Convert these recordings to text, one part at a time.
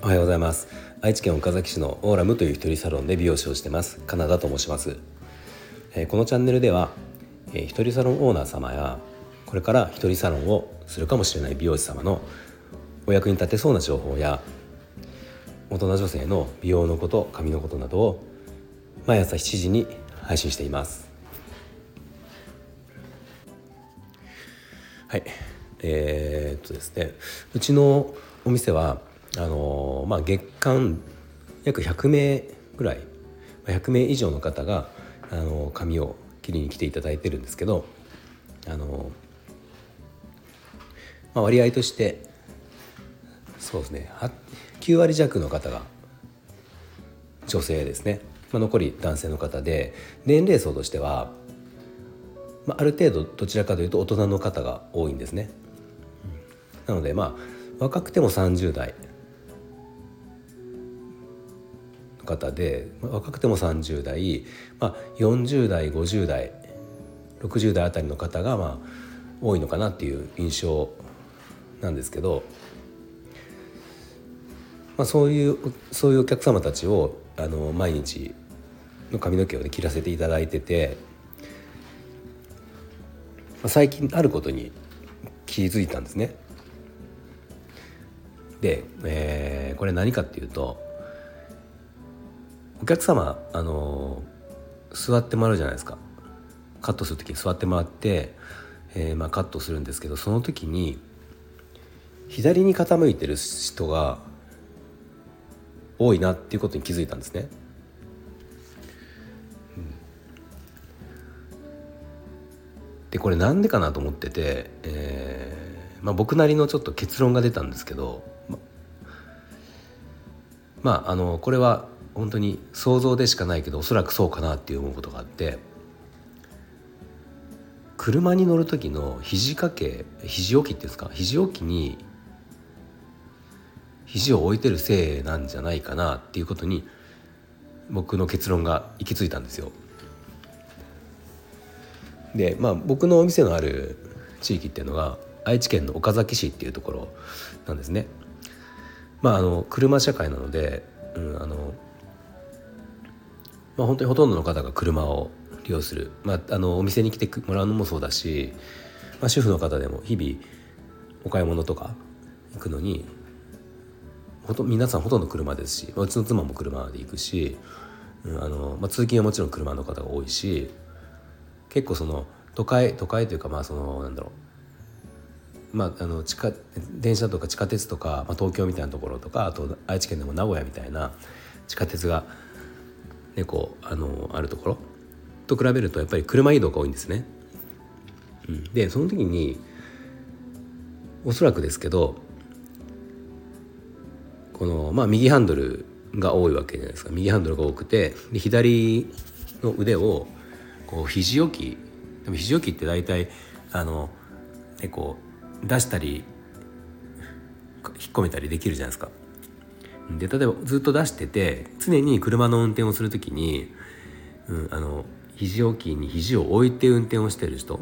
おはようございます。愛知県岡崎市のオーラムという一人サロンで美容師をしてます。カナダと申します、え、このチャンネルでは、えー、一人サロンオーナー様やこれから一人サロンをするかもしれない美容師様のお役に立てそうな情報や大人女性の美容のこと髪のことなどを毎朝7時に配信しています。はい。えー、っとですねうちのお店はあのまあ月間約100名ぐらい100名以上の方があの髪を切りに来ていただいてるんですけどあのまあ、割合としてそうですね9割弱の方が女性ですね、まあ、残り男性の方で年齢層としては、まあ、ある程度どちらかというと大人の方が多いんですね。なのでまあ若くても30代の方で若くても30代、まあ、40代50代60代あたりの方がまあ多いのかなっていう印象なんですけど、まあ、そういうそういうお客様たちをあの毎日の髪の毛を、ね、切らせていただいてて、最近あることに気づいたんですね。で、えー、これ何かっていうとお客様あの座ってもらうじゃないですかカットする時に座ってもらって、えーまあ、カットするんですけどその時に左に傾いてる人が多いなっていうことに気づいたんですね。でこれなんでかなと思ってて、えーまあ、僕なりのちょっと結論が出たんですけどままああのこれは本当に想像でしかないけどおそらくそうかなって思うことがあって車に乗る時の肘掛け肘置きっていうんですか肘置きに肘を置いてるせいなんじゃないかなっていうことに僕の結論が行き着いたんですよ。でまあ僕のお店のある地域っていうのが愛知県の岡崎市っていうところなんですね。まああの車社会なので、うん、あのまあ本当にほとんどの方が車を利用する、まあ、あのお店に来てもらうのもそうだし、まあ、主婦の方でも日々お買い物とか行くのにほと皆さんほとんど車ですし、まあ、うちの妻も車で行くし、うん、あのまあ、通勤はもちろん車の方が多いし結構その都会都会というかまあそのなんだろう。まあ、あの地下電車とか地下鉄とか、まあ、東京みたいなところとかあと愛知県でも名古屋みたいな地下鉄が、ね、こうあのあるところと比べるとやっぱり車移動が多いんですね。うん、でその時におそらくですけどこの、まあ、右ハンドルが多いわけじゃないですか。右ハンドルが多くてで左の腕をこう肘置きでも肘置きって大体あの、ね、こう出したり引っ込めたりできるじゃないですか。で例えばずっと出してて常に車の運転をする時に、うん、あの肘置きに肘を置いて運転をしてる人っ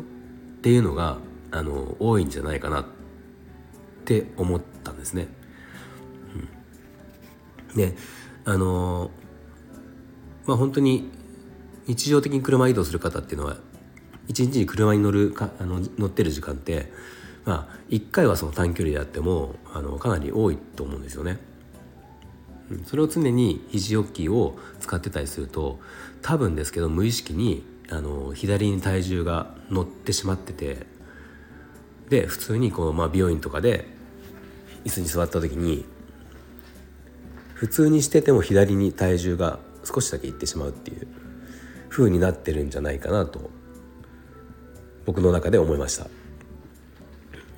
ていうのがあの多いんじゃないかなって思ったんですね。うんであのまあ本当に日常的に車移動する方っていうのは一日に車に乗るかあの乗ってる時間ってまあ1回はその短距離であってもあのかなり多いと思うんですよね。それを常に肘置きを使ってたりすると多分ですけど無意識にあの左に体重が乗ってしまっててで普通にこう、まあ、美容院とかで椅子に座った時に普通にしてても左に体重が少しだけいってしまうっていう風になってるんじゃないかなと僕の中で思いました。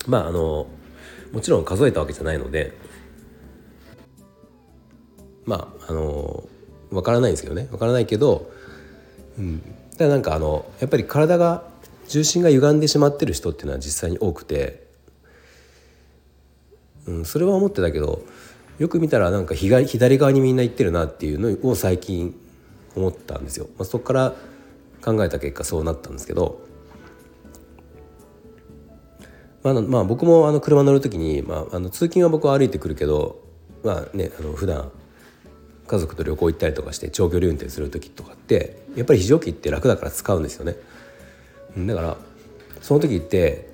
まああのもちろん数えたわけじゃないのでまああのわからないんですけどね。わからないけど、うん、だなんかあのやっぱり体が重心が歪んでしまってる人っていうのは実際に多くて、うん、それは思ってたけどよく見たらなんか左側にみんな行ってるなっていうのを最近思ったんですよ。まあ、そこから考えた結果そうなったんですけどまあ、まあ、僕もあの車乗る時に、まあ、あの通勤は僕は歩いてくるけどまあねあの普段家族と旅行行ったりとかして長距離運転する時とかってやっぱり非常機って楽だから使うんですよね。だからその時って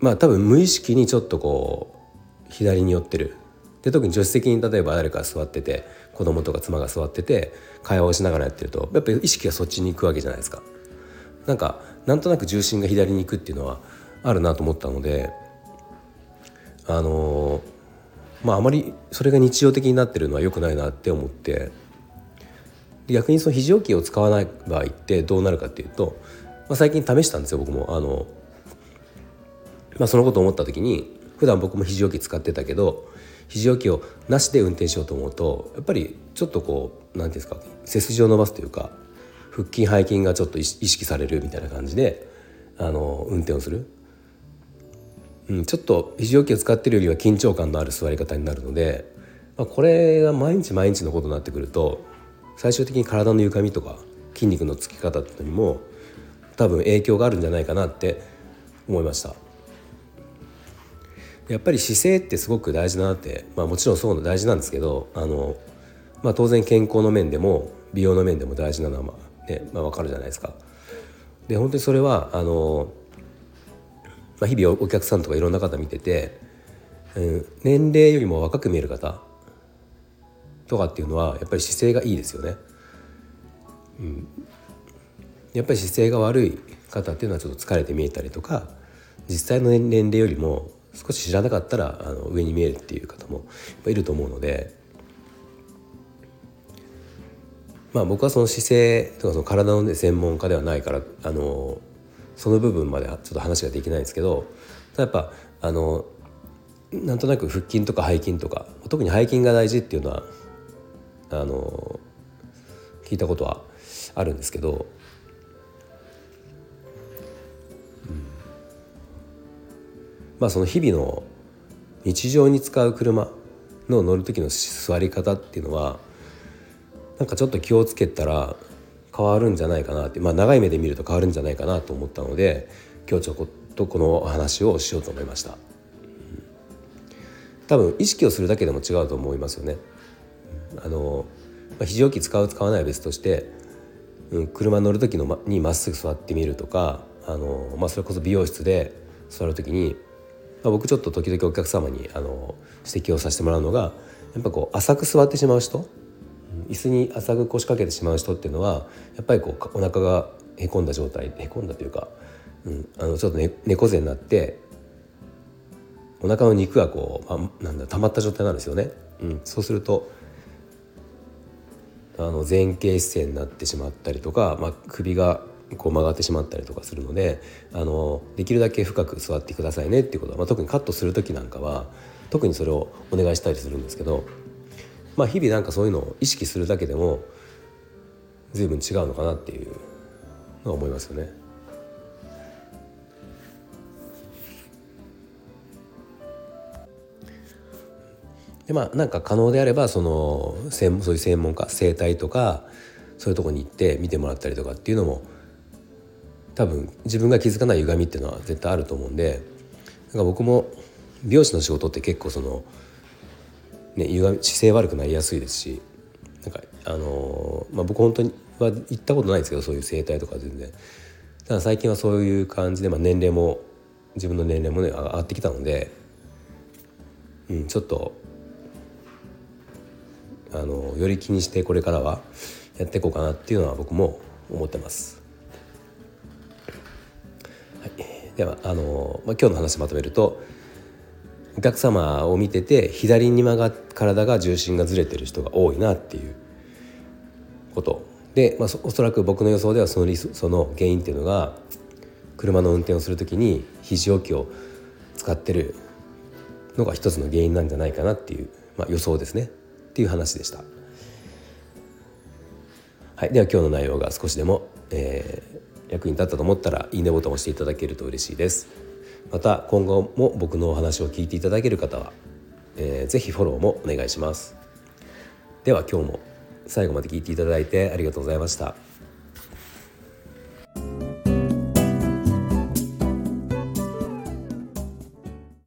まあ多分無意識にちょっとこう左に寄ってるで特に助手席に例えば誰か座ってて子供とか妻が座ってて会話をしながらやってるとやっぱり意識がそっちに行くわけじゃないですか。なんかなんとなく重心が左に行くっていうのはあるなと思ったのであのまああまりそれが日常的になってるのは良くないなって思って逆にその非常機を使わない場合ってどうなるかっていうと、まあ、最近試したんですよ僕も。あのまあ、そのこと思った時に普段僕も非常機使ってたけど非常機をなしで運転しようと思うとやっぱりちょっとこう何ていうんですか背筋を伸ばすというか腹筋背筋がちょっと意識されるみたいな感じであの運転をする、うん、ちょっと非常機を使ってるよりは緊張感のある座り方になるので、まあ、これが毎日毎日のことになってくると最終的に体の歪みとか筋肉のつき方っていうのにも多分影響があるんじゃないかなって思いました。やっぱり姿勢ってすごく大事だなって、まあ、もちろんそうの大事なんですけどあの、まあ、当然健康の面でも美容の面でも大事なのは、まあねまあ、分かるじゃないですか。で本当にそれはあの、まあ、日々お客さんとかいろんな方見てて、うん、年齢よりも若く見える方とかっていうのはやっぱり姿勢がいいですよね。うん、やっぱり姿勢が悪い方っていうのはちょっと疲れて見えたりとか実際の年齢よりも少し知らなかったらあの上に見えるっていう方もいると思うので、まあ、僕はその姿勢とかその体の、ね、専門家ではないからあのその部分まではちょっと話ができないんですけどやっぱあのなんとなく腹筋とか背筋とか特に背筋が大事っていうのはあの聞いたことはあるんですけどまあ、その日々の日常に使う車の乗る時の座り方っていうのはなんかちょっと気をつけたら変わるんじゃないかなって、まあ、長い目で見ると変わるんじゃないかなと思ったので今日ちょこっとこの話をしようと思いました。多分意識をするだけでも違うと思いますよね。あのまあ、非常機使う使わないは別として、うん、車乗る時の、にまっすぐ座ってみるとかあの、まあ、それこそ美容室で座る時にまあ、僕ちょっと時々お客様にあの指摘をさせてもらうのがやっぱこう浅く座ってしまう人椅子に浅く腰掛けてしまう人っていうのはやっぱりこうお腹がへこんだ状態へこんだというか、うん、あのちょっと、ね、猫背になってお腹の肉がこう、まあ、なんだ溜まった状態なんですよね。うん、そうするとあの前傾姿勢になってしまったりとか、まあ、首がこう曲がってしまったりとかするのであのできるだけ深く座ってくださいねっていうことは、まあ、特にカットする時なんかは特にそれをお願いしたりするんですけど、まあ、日々なんかそういうのを意識するだけでも随分違うのかなっていうのは思いますよね。でまあなんか可能であればそのそういう専門家整体とかそういうとこに行って見てもらったりとかっていうのも多分自分が気づかない歪みっていうのは絶対あると思うんでなんか僕も美容師の仕事って結構その、ね、歪み姿勢悪くなりやすいですしなんかあのー、まあ、僕本当には行ったことないですけどそういう整体とか全然ただ最近はそういう感じで、まあ、年齢も自分の年齢もね上がってきたので、うん、ちょっとあのより気にしてこれからはやっていこうかなっていうのは僕も思ってます。ではあの、まあ、今日の話まとめるとお客様を見てて左に曲が体が重心がずれてる人が多いなっていうこと。で、まあ、おそらく僕の予想ではそのリスその原因っていうのが車の運転をする時に肘置きを使ってるのが一つの原因なんじゃないかなっていう、まあ、予想ですね。っていう話でした。はい、では今日の内容が少しでも、えー、役に立ったと思ったらいいねボタンを押していただけると嬉しいです。また今後も僕のお話を聞いていただける方は、えー、ぜひフォローもお願いします。では今日も最後まで聞いていただいてありがとうございました。